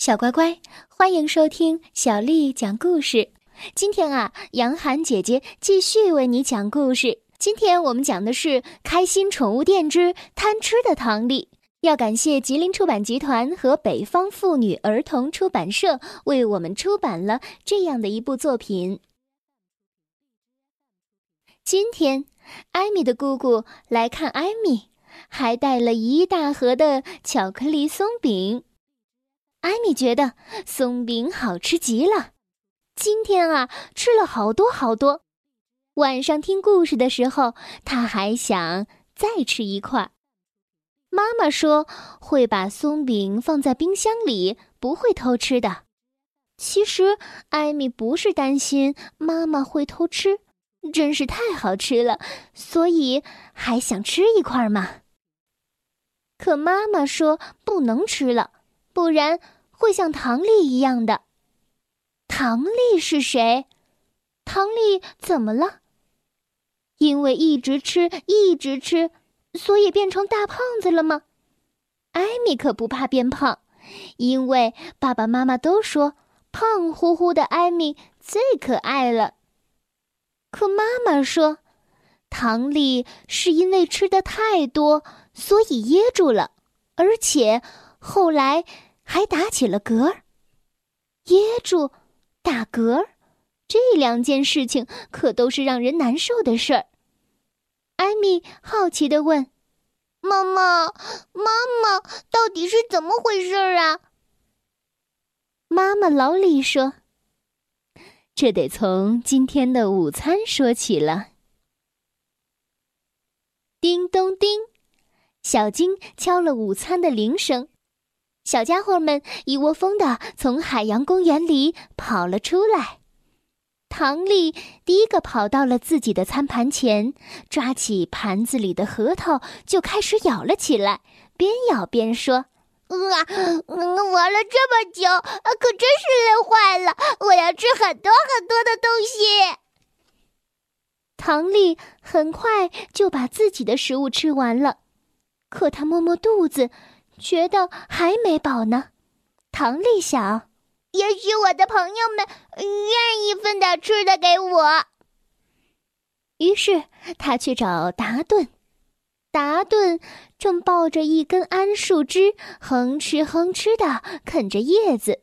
小乖乖，欢迎收听小丽讲故事。今天啊，杨涵姐姐继续为你讲故事。今天我们讲的是《开心宠物店之贪吃的唐丽》。要感谢吉林出版集团和北方妇女儿童出版社为我们出版了这样的一部作品。今天，艾米的姑姑来看艾米，还带了一大盒的巧克力松饼。艾米觉得松饼好吃极了，今天啊吃了好多好多。晚上听故事的时候，她还想再吃一块。妈妈说会把松饼放在冰箱里，不会偷吃的。其实艾米不是担心妈妈会偷吃，真是太好吃了，所以还想吃一块嘛。可妈妈说不能吃了。不然会像唐丽一样的。唐丽是谁？唐丽怎么了？因为一直吃，一直吃，所以变成大胖子了吗？艾米可不怕变胖，因为爸爸妈妈都说胖乎乎的艾米最可爱了。可妈妈说，唐丽是因为吃的太多，所以噎住了，而且。后来还打起了嗝噎住、打嗝这两件事情可都是让人难受的事儿。艾米好奇的问：“妈妈，妈妈，到底是怎么回事啊？”妈妈老李说：“这得从今天的午餐说起了。”叮咚叮，小金敲了午餐的铃声。小家伙们一窝蜂的从海洋公园里跑了出来。唐丽第一个跑到了自己的餐盘前，抓起盘子里的核桃就开始咬了起来，边咬边说：“啊，玩了这么久，可真是累坏了！我要吃很多很多的东西。”唐丽很快就把自己的食物吃完了，可她摸摸肚子。觉得还没饱呢，唐丽想，也许我的朋友们愿意分点吃的给我。于是他去找达顿，达顿正抱着一根桉树枝，哼哧哼哧的啃着叶子。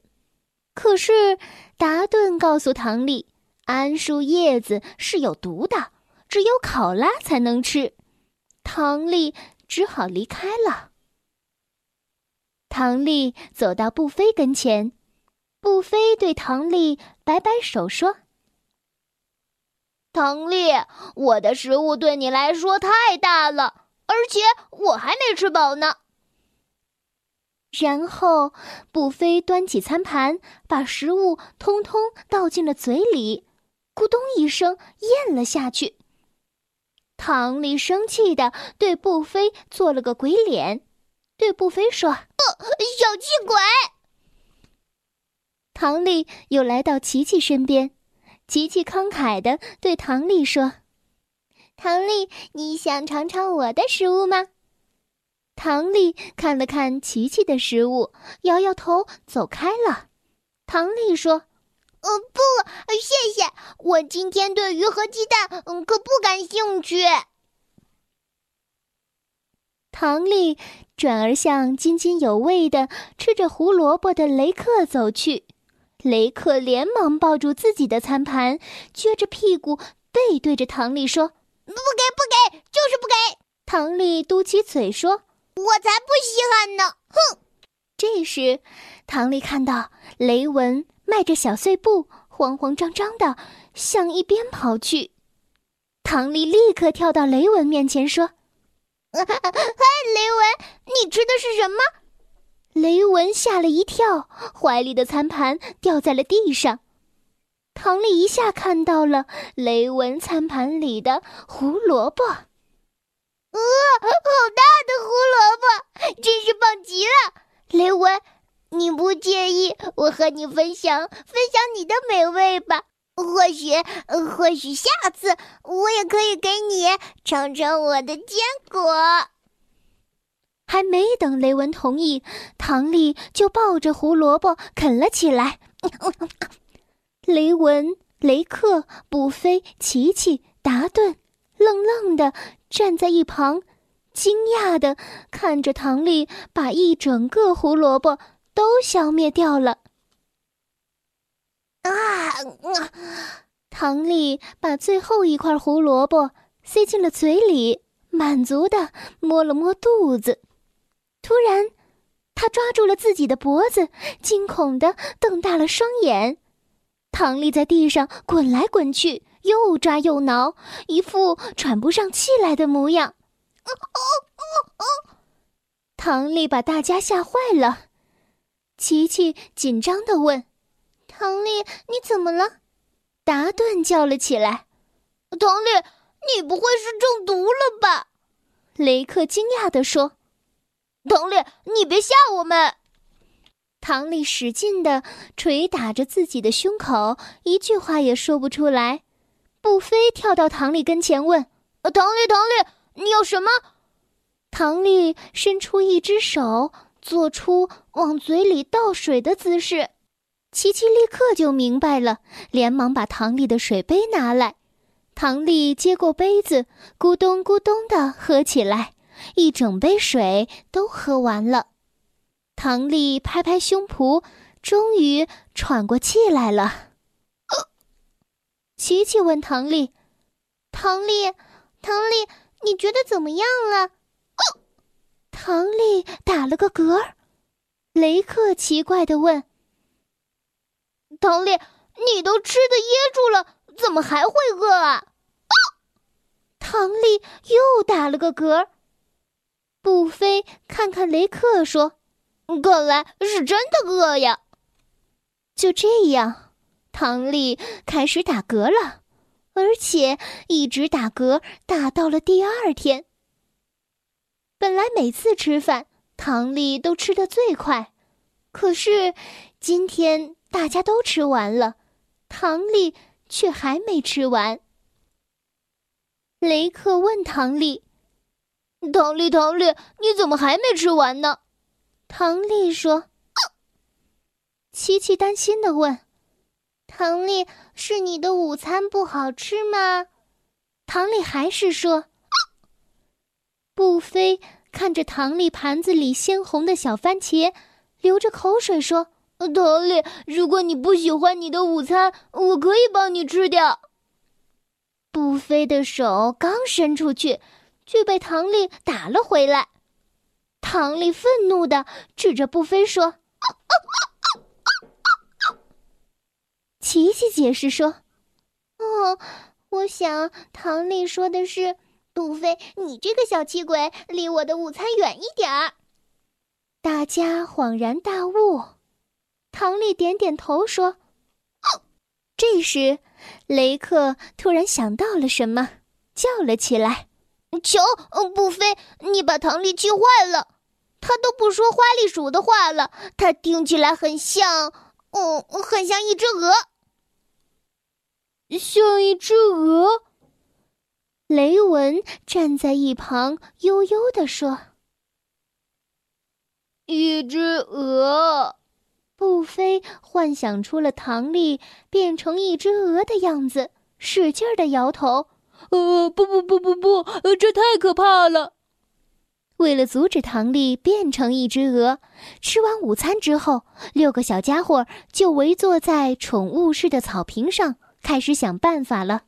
可是达顿告诉唐丽，桉树叶子是有毒的，只有考拉才能吃。唐丽只好离开了。唐丽走到布菲跟前，布菲对唐丽摆摆手说：“唐丽，我的食物对你来说太大了，而且我还没吃饱呢。”然后，布菲端起餐盘，把食物通通倒进了嘴里，咕咚一声咽了下去。唐丽生气的对布菲做了个鬼脸。对布菲说：“小气鬼！”唐丽又来到琪琪身边，琪琪慷慨的对唐丽说：“唐丽，你想尝尝我的食物吗？”唐丽看了看琪琪的食物，摇摇头走开了。唐丽说：“呃，不，谢谢，我今天对鱼和鸡蛋，嗯，可不感兴趣。”唐丽转而向津津有味的吃着胡萝卜的雷克走去，雷克连忙抱住自己的餐盘，撅着屁股背对着唐丽说：“不给，不给，就是不给！”唐丽嘟起嘴说：“我才不稀罕呢！”哼。这时，唐丽看到雷文迈着小碎步，慌慌张张的向一边跑去，唐丽立刻跳到雷文面前说。嗨，雷文，你吃的是什么？雷文吓了一跳，怀里的餐盘掉在了地上。唐丽一下看到了雷文餐盘里的胡萝卜。啊，好大的胡萝卜，真是棒极了！雷文，你不介意我和你分享分享你的美味吧？或许，或许下次我也可以给你尝尝我的坚果。还没等雷文同意，唐丽就抱着胡萝卜啃了起来。雷文、雷克、布菲、琪琪、达顿愣愣的站在一旁，惊讶的看着唐丽把一整个胡萝卜都消灭掉了。啊！唐丽把最后一块胡萝卜塞进了嘴里，满足的摸了摸肚子。突然，他抓住了自己的脖子，惊恐的瞪大了双眼。唐丽在地上滚来滚去，又抓又挠，一副喘不上气来的模样。哦哦哦！唐丽把大家吓坏了。琪琪紧张的问：“唐丽，你怎么了？”达顿叫了起来：“唐丽，你不会是中毒了吧？”雷克惊讶地说。唐丽，你别吓我们！唐丽使劲的捶打着自己的胸口，一句话也说不出来。布菲跳到唐丽跟前问：“唐丽，唐丽，你要什么？”唐丽伸出一只手，做出往嘴里倒水的姿势。琪琪立刻就明白了，连忙把唐丽的水杯拿来。唐丽接过杯子，咕咚咕咚的喝起来。一整杯水都喝完了，唐丽拍拍胸脯，终于喘过气来了。琪琪问唐丽：“唐丽，唐丽，你觉得怎么样了？”唐丽打了个嗝儿。雷克奇怪的问：“唐丽，你都吃的噎住了，怎么还会饿啊？”唐丽又打了个嗝。布菲看看雷克说：“看来是真的饿呀。”就这样，唐丽开始打嗝了，而且一直打嗝打到了第二天。本来每次吃饭，唐丽都吃的最快，可是今天大家都吃完了，唐丽却还没吃完。雷克问唐丽。唐丽，唐丽，你怎么还没吃完呢？唐丽说。琪琪担心的问：“唐丽，是你的午餐不好吃吗？”唐丽还是说。布菲看着唐丽盘子里鲜红的小番茄，流着口水说：“唐丽，如果你不喜欢你的午餐，我可以帮你吃掉。”布菲的手刚伸出去。却被唐丽打了回来。唐丽愤怒的指着布菲说：“琪琪解释说，哦，我想唐丽说的是，布菲，你这个小气鬼，离我的午餐远一点儿。”大家恍然大悟。唐丽点点头说：“这时，雷克突然想到了什么，叫了起来。”瞧，布菲，你把唐丽气坏了，他都不说花栗鼠的话了，他听起来很像，嗯，很像一只鹅，像一只鹅。雷文站在一旁，悠悠地说：“一只鹅。”布菲幻想出了唐丽变成一只鹅的样子，使劲的摇头。呃，不不不不不，呃，这太可怕了。为了阻止唐丽变成一只鹅，吃完午餐之后，六个小家伙就围坐在宠物室的草坪上，开始想办法了。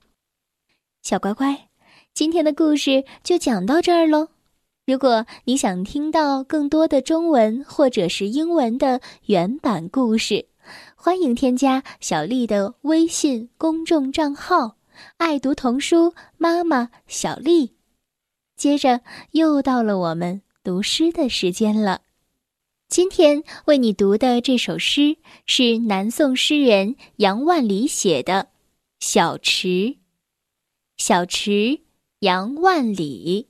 小乖乖，今天的故事就讲到这儿喽。如果你想听到更多的中文或者是英文的原版故事，欢迎添加小丽的微信公众账号。爱读童书，妈妈小丽。接着又到了我们读诗的时间了。今天为你读的这首诗是南宋诗人杨万里写的《小池》。小池，杨万里。